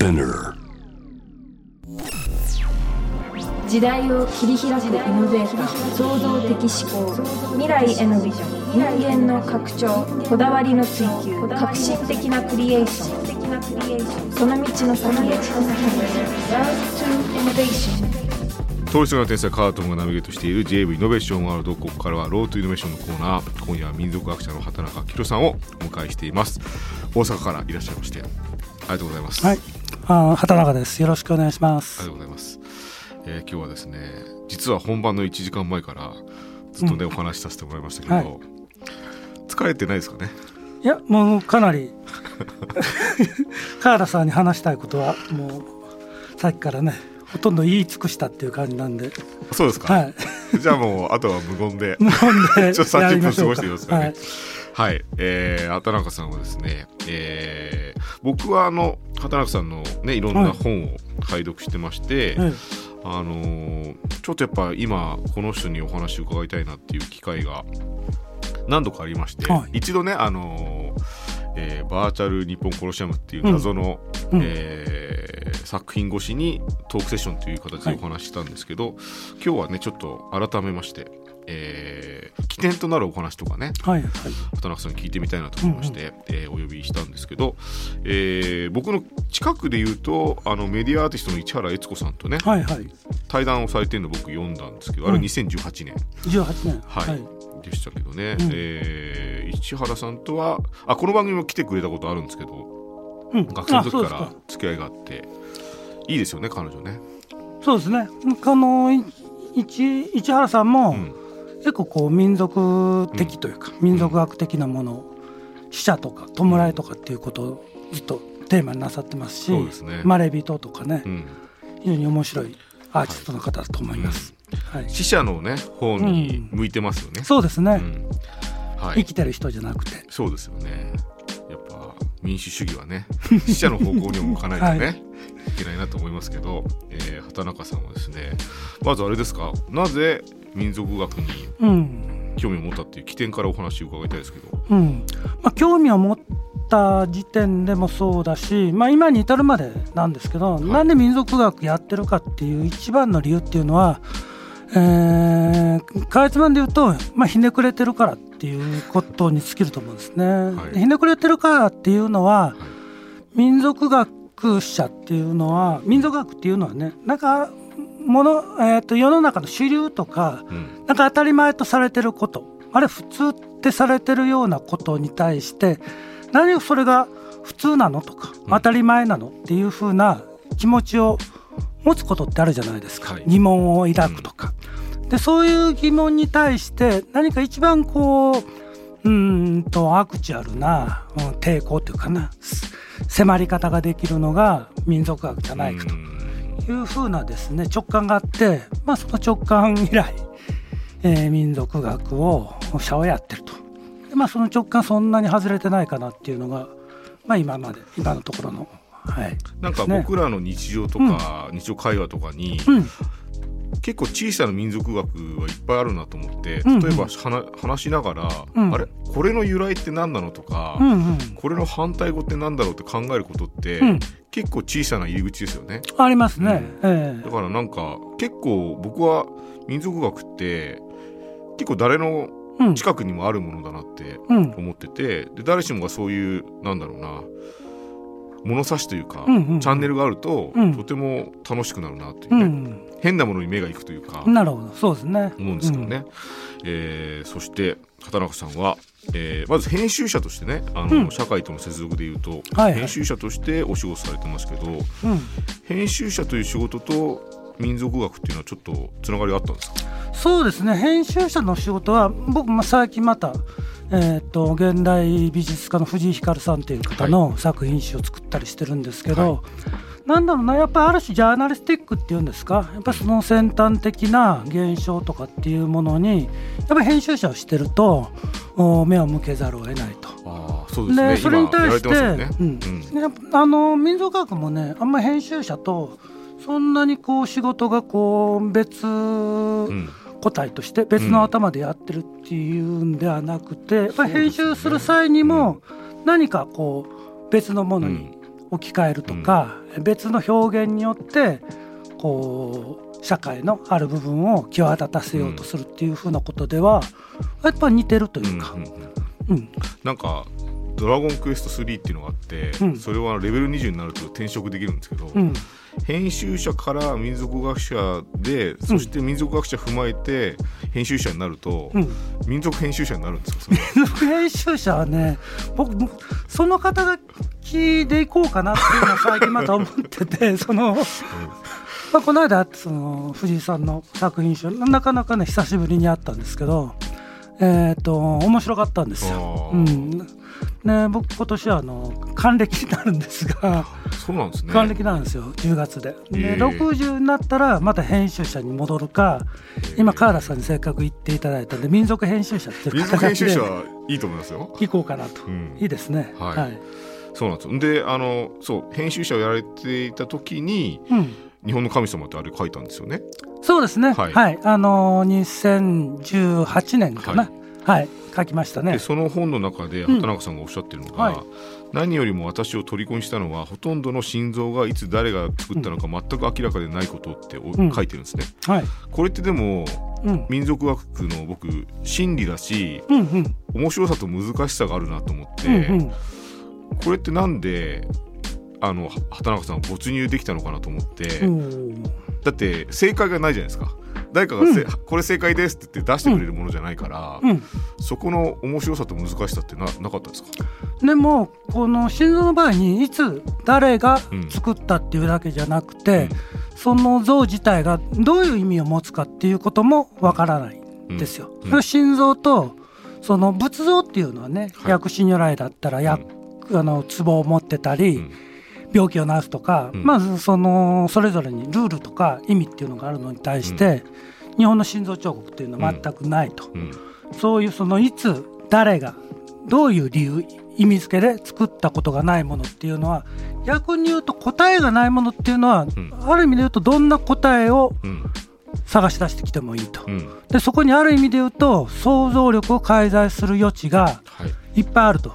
Spinner. 時代を切り開くイノベーター創造的思考未来へのビジョン人間の拡張こだわりの追求革新的なクリエーション。その道の先へ。Love to Innovation 通りすがりの天才カートンがナビゲートしている JV イノベーションワールドここからはロートイノベーションのコーナー今夜は民族学者の畑中宏さんをお迎えしています大阪からいらっしゃいましてありがとうございます、はい、あー畑中です。よろしくお願いしまありすが。とうございます、えー今日はですね実は本番の1時間前からずっとね、お話しさせてもらいましたけど、はい。疲れてないですかね？いや、もうかなり川田さんに話したいことはもうさっきからね、ほとんど言い尽くしたっていう感じなんで、そうですか、はい、じゃあもうあとは無言で無言で ちょっと30やりましょう分過ごしてみますかね。はい、はい、えー、畑中さんはですね、えー、僕はあの畑中さんのねいろんな本を拝読してまして、えあのーちょっとやっぱ今この人にお話を伺いたいなっていう機会が何度かありまして、はい。一度ねあのーえーバーチャル日本コロシアムっていう謎の、うん。えー作品越しにトークセッションという形でお話ししたんですけど、今日はねちょっと改めまして、えー起点となるお話とかね。えはい、はい、畑中さんに聞いてみたいなと思いまして、えーお呼びしたんですけど、えー僕の近くで言うとあのメディアアーティストの市原悦子さんとねはい、はい、対談をされてるの僕読んだんですけど、あれうん。2018年、18年、はい。でしたけどね、うん。えー市原さんとはあこの番組も来てくれたことあるんですけどうん、学生の時から付き合いがあっていいですよね彼女ね。そうですね。この市原さんも、うん結構こう民族的というか、民族学的なもの死者とか弔いとかっていうことをずっとテーマになさってますしすね。まれびととかね、うん。非常に面白いアーティストの方だと思います。はい。死者のね方に向いてますよね。そうですね、うん。はい、生きてる人じゃなくて。そうですよね。やっぱ民主主義はね、死者の方向にも向かないとね、、はいけないなと思いますけど、えー畑中さんはですね、まずあれですか、なぜ民族学にうん、興味を持ったっていう起点からお話を伺いたいですけど、うん。まあ、興味を持った時点でもそうだし、まあ、今に至るまでなんですけど、い。なんで民族学やってるかっていう一番の理由っていうのは、えー、かいつまんで言うと、まあ、ひねくれてるからっていうことに尽きると思うんですね。はい。でひねくれてるからっていうのは、民族学者っていうのは民族学っていうのはねなんかもの、えー、と世の中の主流とかうん、なんか当たり前とされてること。あれ普通ってされてるようなことに対して何をそれが普通なのとかうん。当たり前なのっていうふうな気持ちを持つことってあるじゃないですか、はい。疑問を抱くとか。でそういう疑問に対して何か一番こううーんとアクチュアルな、うん抵抗というかなす迫り方ができるのが民族学じゃないかというふうなですね直感があって、まあ、その直感以来、えー民族学を者をやってると。で、まあ、その直感そんなに外れてないかなっていうのが、まあ、今まで今のところの、はい、なんか僕らの日常とか、日常会話とかに、うん結構小さな民族学はいっぱいあるなと思って、うんうん。例えば話話しながら、うん。あれ？これの由来って何なのとか、うんうん。これの反対語って何だろうって考えることって、うん。結構小さな入り口ですよね。ありますね、えだからなんか結構僕は民族学って結構誰の近くにもあるものだなってうん。思っててで誰しもがそういうなんだろうな物差しというか、うんうんチャンネルがあると、うん。とても楽しくなるなといううね、ん。変なものに目がいくというか、なるほど。そうですね。思うんですけどね、えーそして畑中さんは、えーまず編集者としてねあの、うん。社会との接続でいうと、はいはい。編集者としてお仕事されてますけどうん。うん編集者という仕事と民族学っていうのはちょっとつながりあったんですか？そうですね。編集者の仕事は僕も最近また、えー、と現代美術家の藤井光さんという方の作品集を作ったりしてるんですけど、はなんだろうなやっぱある種ジャーナリスティックっていうんですか？やっぱその先端的な現象とかっていうものにやっぱり編集者をしてるとお目を向けざるを得ないと。ああそうですね。でそれに対してうん。やっぱあの民族学もねあんま編集者とそんなにこう仕事がこう別うん個体として別の頭でやってるっていうんではなくて、やっぱり編集する際にも何かこう別のものに置き換えるとか、別の表現によってこう社会のある部分を際立たせようとするっていうふうなことでは、やっぱり似てるというか、うん。なんか「ドラゴンクエスト3」っていうのがあって、うん。それはレベル20になると転職できるんですけど、うん。編集者から民族学者でそして民族学者踏まえて編集者になると、うん、民族編集者になるんですかそれは編集者はね僕その肩書きでいこうかなっていうのを最近また思ってて その、まあ、この間その藤井さんの作品集なかなかね久しぶりに会ったんですけどえっ、と面白かったんですよ。うん。ね、僕今年はあの還暦になるんですが。そうなんですね。還暦なんですよ10月で。でええ60になったらまた編集者に戻るか今川田さんにせっかく言っていただいたんで民族編集者っていう民族編集で者はいいと思いますよ。行こうかなと、うん。いいですね。はい。はい、そうなんですであのそう編集者をやられていた時にうん、「日本の神様」ってあれ書いたんですよね？そうですね。ははい。い、あのー、2018年かな。はい、書きましたね。でその本の中でうん。畑中さんがおっしゃってるのが、はい。何よりも私を虜にしたのはほとんどの心臓がいつ誰が作ったのか全く明らかでないことっておうん。書いてるんですね。はい。これってでもうん。民族学の僕真理だしうんうん。面白さと難しさがあるなと思って、うんうん。これってなんであのは畑中さんは没入できたのかなと思って、うん。だって正解がないじゃないですか。誰かがせ、うん。これ正解ですって言って出してくれるものじゃないから、うん。そこの面白さと難しさってななかったですか？でもこの心臓の場合にいつ誰がうん。作ったっていうだけじゃなくて、その像自体がどういう意味を持つかっていうこともわからないん。ですよ。心臓とその仏像っていうのはね、はい。薬師如来だったら薬、あの壺を持ってたり、うん病気を治すとか、うん。まずそのそれぞれにルールとか意味っていうのがあるのに対して、日本の心臓彫刻っていうのは全くないと、うん。そういうそのいつ誰がどういう理由意味付けで作ったことがないものっていうのは逆に言うと答えがないものっていうのは、ん。ある意味で言うとどんな答えをうん。探し出してきてもいいと。うん。でそこにある意味で言うと想像力を介在する余地がはい。いっぱいあると。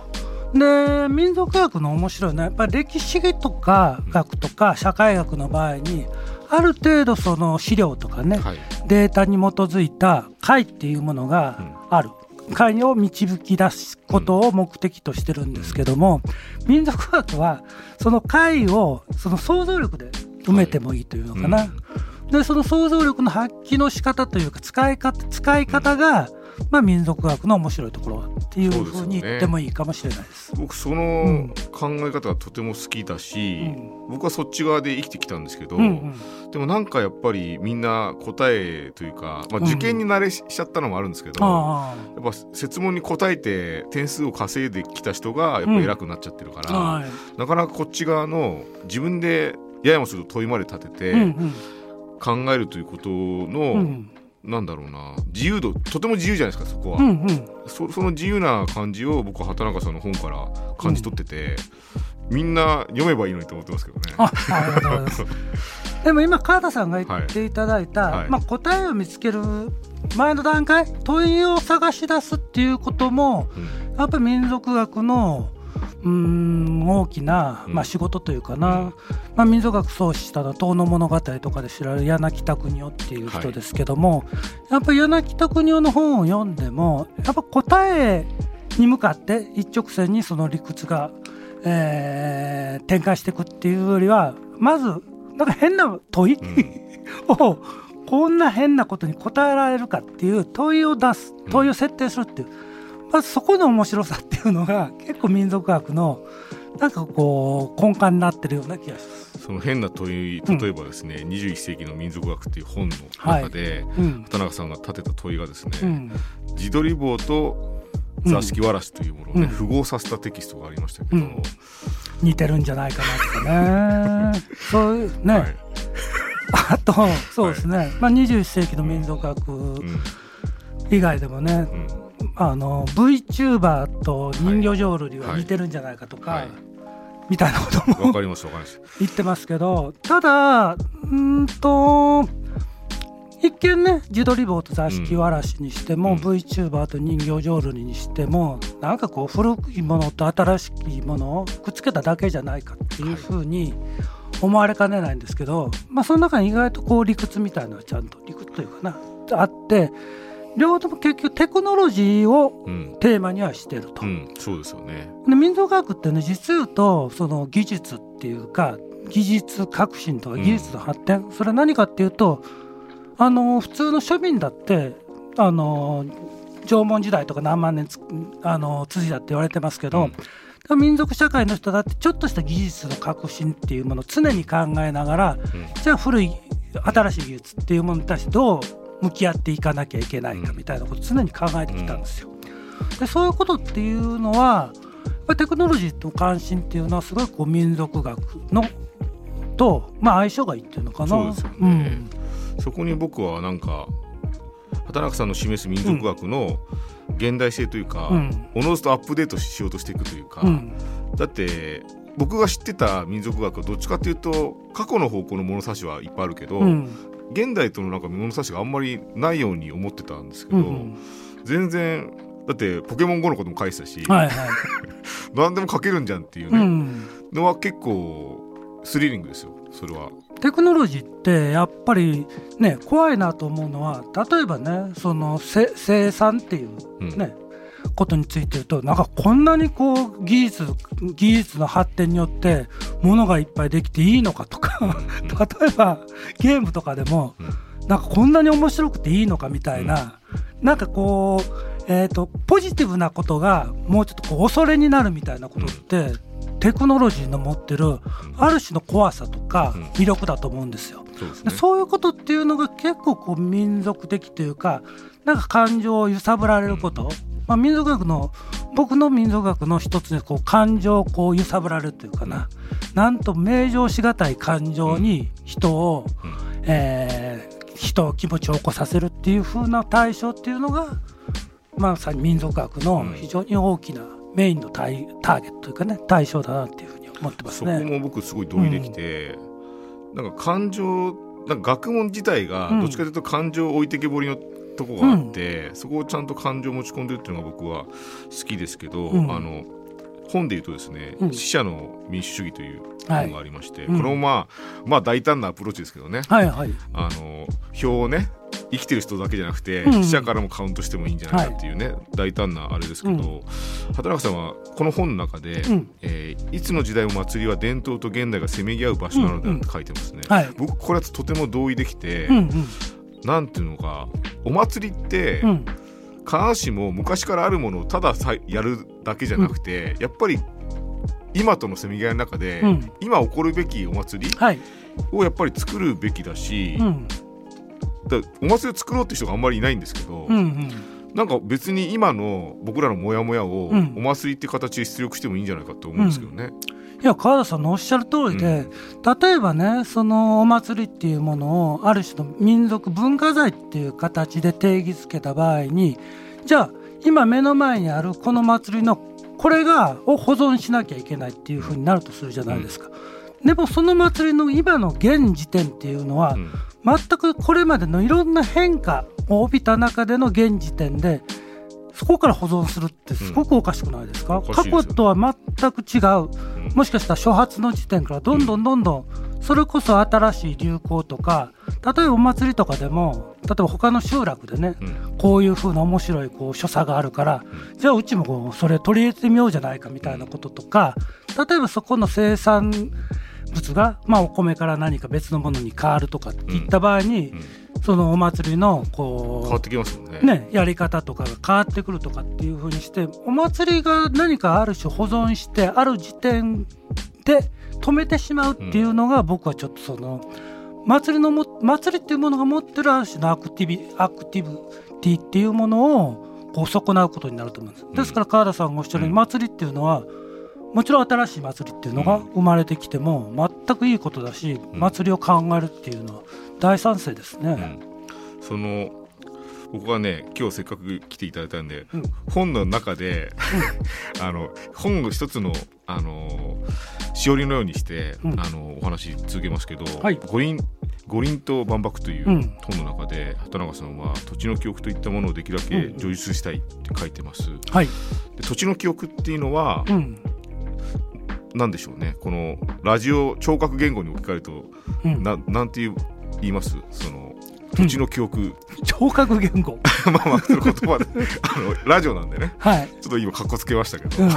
で民族学の面白いのはやっぱり歴史とか学とか社会学の場合にある程度その資料とかね、はい。データに基づいた解っていうものがある。解を導き出すことを目的としてるんですけども、民族学はその解をその想像力で埋めてもいいというのかな、でその想像力の発揮の仕方というか使い方使い方が、まあ、民族学の面白いところっていうふうに言ってもいいかもしれないです。僕そうん。の考え方がとても好きだし、うん。僕はそっち側で生きてきたんですけど、うんうん。でもなんかやっぱりみんな答えというか、まあ、うん。受験に慣れしちゃったのもあるんですけど、あやっぱ設問に答えて点数を稼いできた人がやっぱ偉くなっちゃってるから、あはい。なかなかこっち側の自分でややもすると問いまで立ててうんうん。考えるということの、うんなんだろうな。自由度とても自由じゃないですかそこは、うんうん。そその自由な感じを僕は畑中さんの本から感じ取ってて、みんな読めばいいのにと思ってますけどね。あありがとうございます。でも今川田さんが言っていただいた、はい。はい。まあ、答えを見つける前の段階問いを探し出すっていうこともうん。やっぱり民族学のうーん大きな、うん。まあ、仕事というかな、うんまあ、民族学創始したのは「遠野物語」とかで知られる柳田国夫っていう人ですけども、やっぱり柳田国夫の本を読んでもやっぱ答えに向かって一直線にその理屈が、えー展開していくっていうよりはまずなんか変な問い、をこんな変なことに答えられるかっていう問いを出す問いを設定するっていう、まずそこの面白さっていうのが結構民族学のなんかこう根幹になってるような気がします。その変な問いうん例えばですね、21世紀の民族学っていう本の中で、うん。畑中さんが立てた問いがですね、うん。自撮り棒と座敷わらしというものをね、うん。符合させたテキストがありましたけど、うん。似てるんじゃないかなとかね。そういうね、はい。あとそうですね、まあ、21世紀の民族学うん。以外でもね、うんあの VTuber と人魚浄瑠璃は似てるんじゃないかとか、はい。みたいなこともわかりますわかります。言ってますけどただうーんと一見ね自撮り棒と座敷わらしにしても、うん。VTuber と人形浄瑠璃にしてもなんかこう古いものと新しいものをくっつけただけじゃないかっていうふうに思われかねないんですけど、まあ、その中に意外とこう理屈みたいなのはちゃんと理屈というかなあって両方とも結局テクノロジーをうん、テーマにはしてると。うん、そうですよね。で民族学ってね実言うとその技術っていうか技術革新とかうん。技術の発展、それは何かっていうとあの普通の庶民だってあの縄文時代とか何万年つあの続いたって言われてますけど、民族社会の人だってちょっとした技術の革新っていうものを常に考えながらうん。じゃあ古い新しい技術っていうものに対してどう向き合っていかなきゃいけないかみたいなことを常に考えてきたんですよ。でそういうことっていうのはテクノロジーと関心っていうのはすごいこう民族学のと、まあ、相性がいいっていうのかな。そうですよね。そこに僕はなんか畑中さんの示す民族学の現代性というか、うん。おのずとアップデートしようとしていくというか、うん。うんだって僕が知ってた民族学はどっちかというと過去の方向の物差しはいっぱいあるけど、うん現代とのなんか物差しがあんまりないように思ってたんですけど、うん全然だってポケモン GO のことも書いてたし、はいはい。何でも書けるんじゃんっていううね、ん、のは結構スリリングですよそれは。テクノロジーってやっぱりね怖いなと思うのは例えばねそのせ生産っていううん。ね、ことについて言うとなんかこんなにこう技術技術の発展によって物がいっぱいできていいのかとかうん。例えばゲームとかでもなんかこんなに面白くていいのかみたいな、なんかこう、えー、とポジティブなことがもうちょっとこう恐れになるみたいなことって、テクノロジーの持ってるある種の怖さとかうん。魅力だと思うんですよ。そうですね。でそういうことっていうのが結構こう民族的というかなんか感情を揺さぶられること、まあ、民族学の僕の民族学の一つにこう感情をこう揺さぶられるというかな。なんと名状しがたい感情に人を、うん。えー人を気持ちを起こさせるっていう風な対象っていうのがまさに民族学の非常に大きなメインの対ターゲットというかね対象だなっていうふうに思ってますそこね。も僕すごい同意できて、なんか感情なんか学問自体がうん。どっちかというと感情置いてけぼりのとこがあって、そこをちゃんと感情を持ち込んでるっていうのが僕は好きですけど、うん。あの本で言うとですねうん「死者の民主主義」というはい。本がありまして、うん。これもまあまあ大胆なアプローチですけどね。はいはい。あの票をね生きてる人だけじゃなくて、うん。死者からもカウントしてもいいんじゃないかっていうね、大胆なあれですけど、うん。畑中さんはこの本の中で、うん。えーいつの時代も祭りは伝統と現代がせめぎ合う場所なのだって書いてますね。はい。僕これはとても同意できて、うんうんなんていうのかお祭りって、うん。必ずしも昔からあるものをたださやるだけじゃなくて、やっぱり今とのせめぎ合いの中で、うん。今起こるべきお祭りはい。をやっぱり作るべきだし、うん。だお祭りを作ろうって人があんまりいないんですけど、うんうん。なんか別に今の僕らのモヤモヤをうん。お祭りって形で出力してもいいんじゃないかと思うんですけどね。いや川田さんのおっしゃる通りで、例えばねそのお祭りっていうものをある種の民族文化財っていう形で定義づけた場合にじゃあ今目の前にあるこの祭りのこれがを保存しなきゃいけないっていうふうになるとするじゃないですか。でもその祭りの今の現時点っていうのは、うん。全くこれまでのいろんな変化を帯びた中での現時点でそこから保存するってすごくおかしくないですか、うん。すよ。過去とは全く違う。うんもしかしたら初発の時点からどんどんどんどんそれこそ新しい流行とか例えばお祭りとかでも例えば他の集落でねうん。こういう風な面白いこう所作があるからじゃあうちもこうそれ取り入れてみようじゃないかみたいなこととか例えばそこの生産物が、まあ、お米から何か別のものに変わるとかっていった場合に、うんそのお祭りの変わこってきますもんね。う、ね、やり方とかが変わってくるとかっていう風にしてお祭りが何かある種保存してある時点で止めてしまうっていうのが僕はちょっとその祭りのも祭りっていうものが持ってるある種のアクティビアクティブティっていうものをこう損なうことになると思うんです。ですから川田さんがおっしゃるようにうん祭りっていうのはもちろん新しい祭りっていうのが生まれてきても全くいいことだしうん。祭りを考えるっていうのは大賛成ですね。うん。その僕はね今日せっかく来ていただいたんで、うん。本の中で、あの本の一つのあのしおりのようにして、うん。あのお話続けますけど、はい。五輪五輪と万博といううん。本の中で畑中さんは土地の記憶といったものをできるだけうん。叙述したいって書いてます。はい、で土地の記憶っていうのはうん何でしょうね。このラジオ聴覚言語に置き換えるとうん、ななんて言う言います？その土地の記憶、聴覚言語。まあまあその言葉で。あのラジオなんでね。はい、ちょっと今かっこつけましたけど、うん。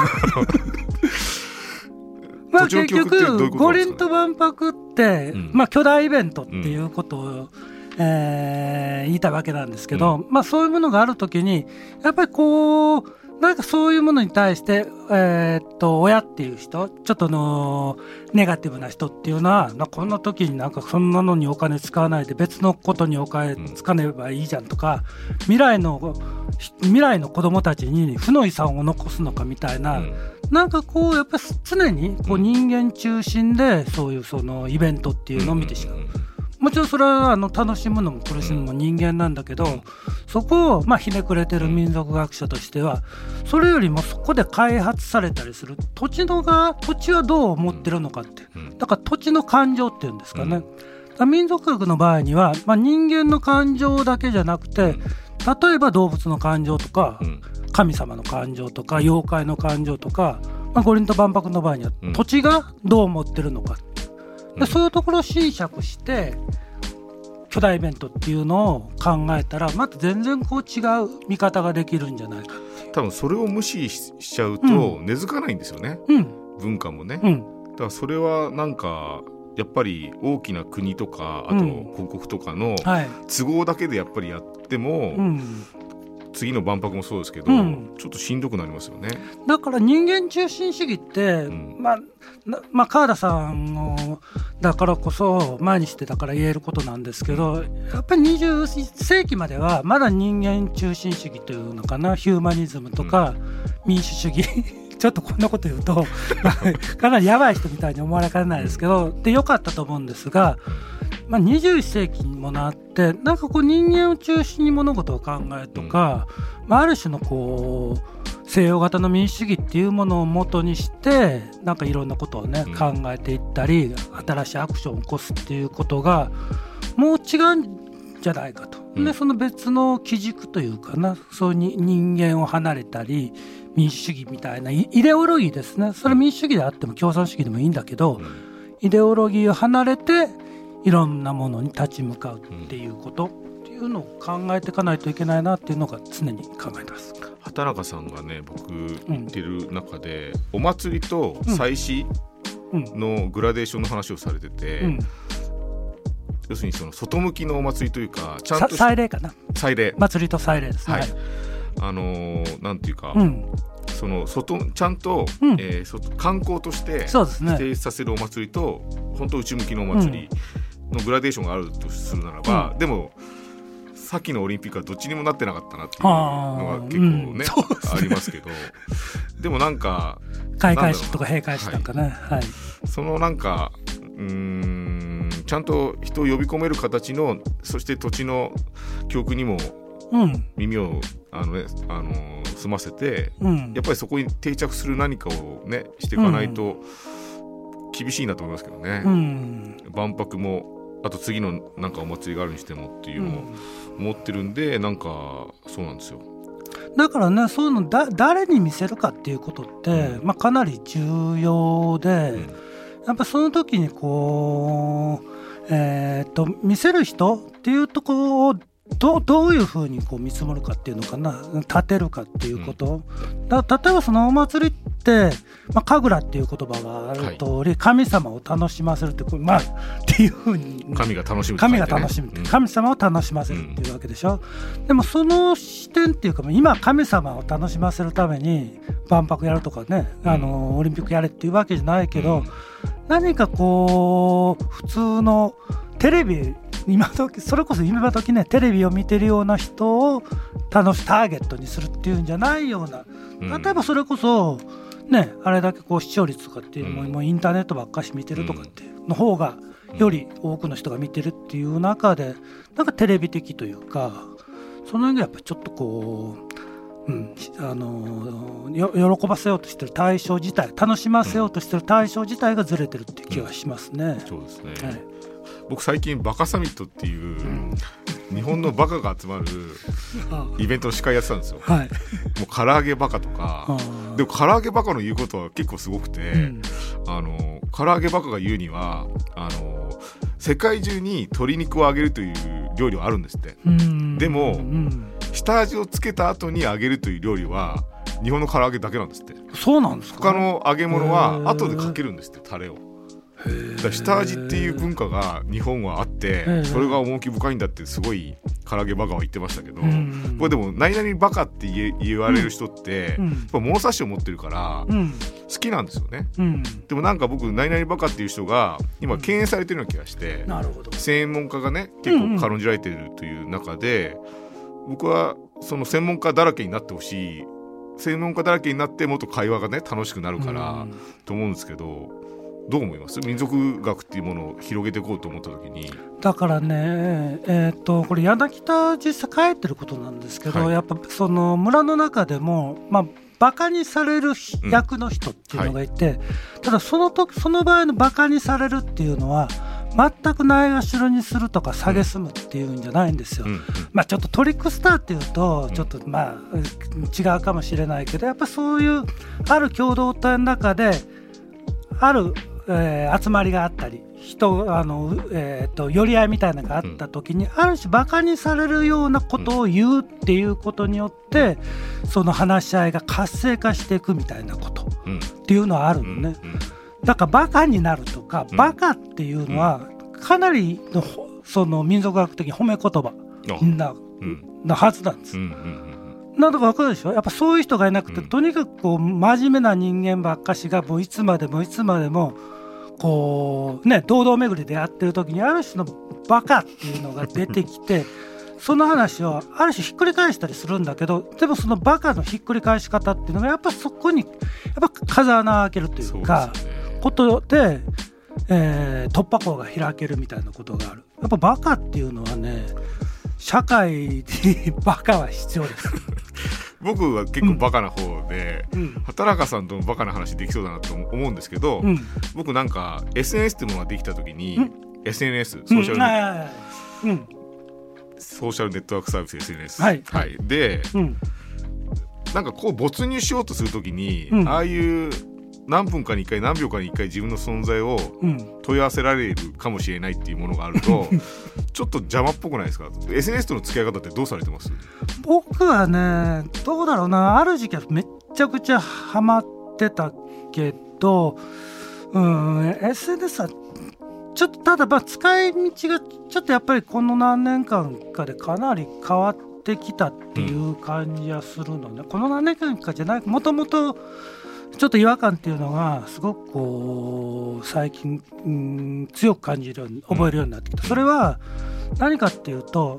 まあ結局五輪と万博って、うん。まあ巨大イベントっていうことを、えー言いたいわけなんですけど、まあそういうものがあるときにやっぱりこうなんかそういうものに対して、えーっと親っていう人ちょっとあのネガティブな人っていうのはなこんな時になんかそんなのにお金使わないで別のことにお金使えばいいじゃんとか、未来の未来の子供たちに負の遺産を残すのかみたいな、うん。なんかこうやっぱり常にこう人間中心でそういうそのイベントっていうのを見てしまう。もちろんそれはあの楽しむのも苦しむのも人間なんだけど、そこをまあひねくれてる民族学者としてはそれよりもそこで開発されたりする土地のが土地はどう思ってるのかってうん。だから土地の感情っていうんですかね、うん。民族学の場合には、まあ、人間の感情だけじゃなくて例えば動物の感情とか、うん。神様の感情とか妖怪の感情とか、まあ、五輪と万博の場合にはうん。土地がどう思ってるのか、うんでそういうところを斟酌して巨大イベントっていうのを考えたらまた全然こう違う見方ができるんじゃないか。多分それを無視ししちゃうとう根付かないんですよね、うん。文化もね、だうん。からそれはなんかやっぱり大きな国とかあとうん。広告とかのはい。都合だけでやっぱりやっても、うん、次の万博もそうですけど、うん。ちょっとしんどくなりますよね。だから人間中心主義って、ん。まあなまあ、川田さんのだからこそ前にしてだから言えることなんですけどやっぱり20世紀まではまだ人間中心主義というのかなヒューマニズムとか民主主義。ちょっとこんなこと言うとまあ かなりやばい人みたいに思われかねないですけどでよかったと思うんですが、まあ、21世紀にもなってなんかこう人間を中心に物事を考えるとか、まあ、ある種のこう西洋型の民主主義っていうものを元にしてなんかいろんなことをね、うん。考えていったり新しいアクションを起こすっていうことがもう違うんじゃないかと、うん。でその別の基軸というかなそうに人間を離れたり民主主義みたいなイイデオロギーですね。それ民主主義であっても共産主義でもいいんだけど、イデオロギーを離れていろんなものに立ち向かうっていうこと、っていうのを考えていかないといけないなっていうのが常に考えてます。畑中さんがね僕言ってる中で、お祭りと祭祀うん。のグラデーションの話をされてて、うん、要するにその外向きのお祭りというかちゃんさと祭礼かな。祭礼。祭りと祭礼ですね。はい。あのーなんていうか、うん、その外ちゃんと、うん。えー外観光としてそうですね。提出させるお祭りと本当内向きのお祭りのグラデーションがあるとするならば、でもさっきのオリンピックはどっちにもなってなかったなっていうのが結構ね,、うん。ありますけど。でもなんか開会式とか閉会式なんかね。はい。そのなんかうーんちゃんと人を呼び込める形のそして土地の記憶にもうん、耳をあの、ね、あの澄ませてうん。やっぱりそこに定着する何かをねしていかないと厳しいなと思いますけどね、うん、万博もあと次のなんかお祭りがあるにしてもっていうのをうん。思ってるんでなんかそうなんですよ。だからねそういうのだ誰に見せるかっていうことって、まあ、かなり重要で、うん。やっぱその時にこう、えーっと見せる人っていうところをどどういうふうにこう見積もるかっていうのかな立てるかっていうこと、だ例えばそのお祭りって、まあ、神楽っていう言葉がある通り、神様を楽しませるってまあっていうふうに。神が楽しむ、神が楽しむ神様を楽しませるっていうわけでしょ、でもその視点っていうか今神様を楽しませるために万博やるとかね、うん。あのオリンピックやれっていうわけじゃないけど、うん。何かこう普通のテレビ今時それこそ今時ねテレビを見てるような人を楽しターゲットにするっていうんじゃないような。うん。例えばそれこそねあれだけこう視聴率とかっていうのも,、うん。もうインターネットばっかし見てるとかっての方がより多くの人が見てるっていう中でなんかテレビ的というかその辺がやっぱりちょっとこう、うん、あのよ喜ばせようとしてる対象自体楽しませようとしてる対象自体がずれてるっていう気がしますね。そうですね、はい僕最近バカサミットっていう、日本のバカが集まるイベントの司会やってたんですよ。はい。もう唐揚げバカとか。でも唐揚げバカの言うことは結構すごくて、うん。あの唐揚げバカが言うにはあの世界中に鶏肉を揚げるという料理はあるんですって。うん。でもうん。下味をつけた後に揚げるという料理は日本の唐揚げだけなんですって。そうなんですか？他の揚げ物へはー。後でかけるんですってタレをだ下味っていう文化が日本はあってー。それが趣深いんだってすごい唐揚げバカは言ってましたけどうん。これでも何々バカって言われる人ってうん。やっぱ物差しを持ってるからうん。好きなんですよね。うん。でもなんか僕何々バカっていう人が今敬遠されてるような気がして専門家がね結構軽んじられてるという中で僕はその専門家だらけになってほしい。専門家だらけになってもっと会話がね楽しくなるからうん。と思うんですけどどう思います？民族学っていうものを広げていこうと思った時に。だからね、えー、とこれ柳田実際帰ってることなんですけど、はい。やっぱその村の中でも、まあ、バカにされる役の人っていうのがい。て、ただその時その場合のバカにされるっていうのは全くないがしろにするとか蔑むっていうんじゃないんですよ。うんうん。まあ、ちょっとトリックスターっていうとうん。ちょっとまあ違うかもしれないけどやっぱそういうある共同体の中である、えー集まりがあったり人あの、えー、と寄り合いみたいなのがあった時に、ある種バカにされるようなことを言うっていうことによって、その話し合いが活性化していくみたいなことっうん。ていうのはあるうん。のね。だからバカになるとか、うん。バカっていうのはかなりのほその民族学的褒め言葉なうん。なはずなんです。う。んうん。なんだかわかるでしょ？やっぱそういう人がいなくて、うん。とにかくこう真面目な人間ばっかしがもういつまでもいつまでもこうね堂々巡りでやってる時にある種のバカっていうのが出てきてその話をある種ひっくり返したりするんだけどでもそのバカのひっくり返し方っていうのがやっぱそこにやっぱ風穴を開けるといそううかことで、えー突破口が開けるみたいなことがあるやっぱバカっていうのはね社会に バカは必要です。僕は結構バカな方でうん。畑中さんともバカな話できそうだなと思うんですけどうん。僕なんか SNS っていうものができた時にうん。SNS ソーシャルネうんはいはいはい。うん。ソーシャルネットワークサービス SNS、はい。でうん。なんかこう没入しようとするときに、うん。ああいう何分かに1回何秒かに1回自分の存在をうん。問い合わせられるかもしれないっていうものがあると ちょっと邪魔っぽくないですか？SNS との付き合い方ってどうされてます？僕はねどうだろうな。ある時期はめっちゃくちゃハマってたけどうん SNS はちょっとただまあ使い道がちょっとやっぱりこの何年間かでかなり変わってきたっていう感じはするのね、この何年間かじゃない。もともとちょっと違和感っていうのがすごくこう最近、うん、強く感じるように覚えるようになってきた、それは何かっていうと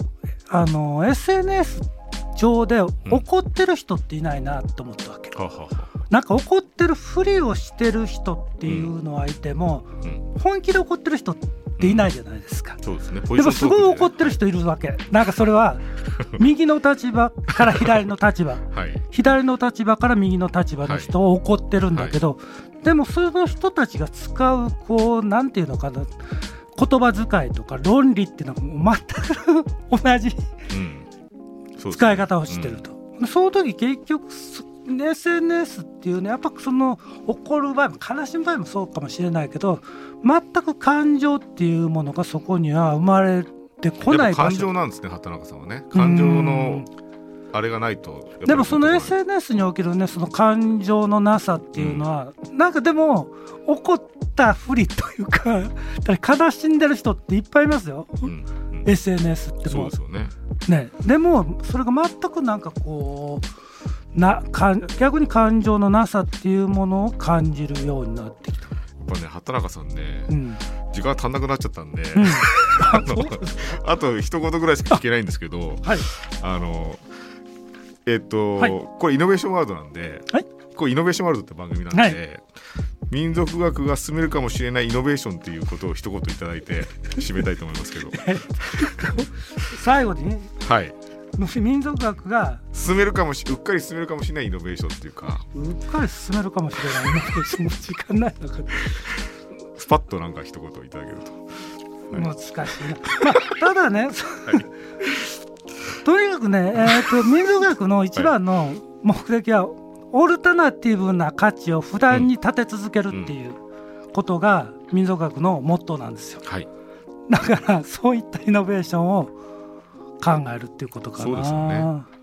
あの SNS 上で怒ってる人っていないなと思ったわけ、はははなんか怒ってるふりをしてる人っていうのはいても、うん。本気で怒ってる人っていないじゃないですか、そうですね。ポで。もすごい怒っるてる人いるわけ。なんかそれは 右の立場から左の立場。はい。左の立場から右の立場の人を怒ってるんだけど、でもその人たちが使うこうなんていうのかな言葉遣いとか論理っていうのがもう全く同じうん。使い方をしてると、その時結局そ SNS っていうねやっぱその怒る場合も悲しむ場合もそうかもしれないけど全く感情っていうものがそこには生まれてこない場所。情なんですね畑中さんはね。感情のあれがないとでもその SNS におけるねその感情のなさっていうのは、なんかでも怒ったふりというか悲しんでる人っていっぱいいますよ、うんうん。SNS っても。そうですよね。ね。でもそれが全くなんかこうなか逆に感情のなさっていうものを感じるようになってきた。やっぱね畑中さんね、うん。時間足んなくなっちゃったんで、うん。あのあと一言ぐらいしか聞けないんですけどはい。あのえっと、はい。これイノベーションワールドなんで、はい。これイノベーションワールドって番組なんで、はい。民族学が進めるかもしれないイノベーションっていうことを一言いただいて締めたいと思いますけど。最後にね。はい 民族学が進めるかもしうっかり進めるかもしれないイノベーションっていうか。うっかり進めるかもしれない。今その時間ないのかスパッとなんか一言いただけると。難しいな、まあ、ただね、とにかくね、えーと、民族学の一番の目的は、オルタナティブな価値を不断に立て続けるっていうことが民族学のモットーなんですよ、はい、だからそういったイノベーションを考えるっていうことかな。そうですよね。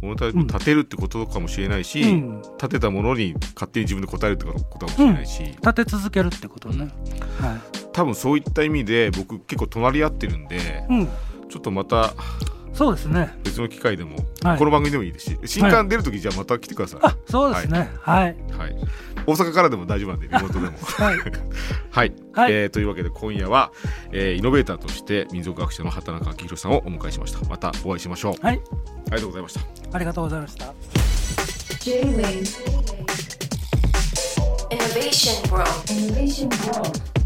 物体立てるってことかもしれないし、うん、立てたものに勝手に自分で答えるってことかもしれないし、うん、立て続けるってことね、はい、多分そういった意味で僕結構隣り合ってるんで、うん、ちょっとまたそうですね。別の機会でも、はい、この番組でもいいですし新刊出る時じゃあまた来てください、はい、あそうですね。はい、はい、大阪からでも大丈夫なんでリモートでも。はい、はい、はい、えー、というわけで今夜は、えー、イノベーターとして民族学者の畑中明宏さんをお迎えしました。またお会いしましょう。はい。ありがとうございました。ありがとうございました。J-Wave Innovation World. Innovation World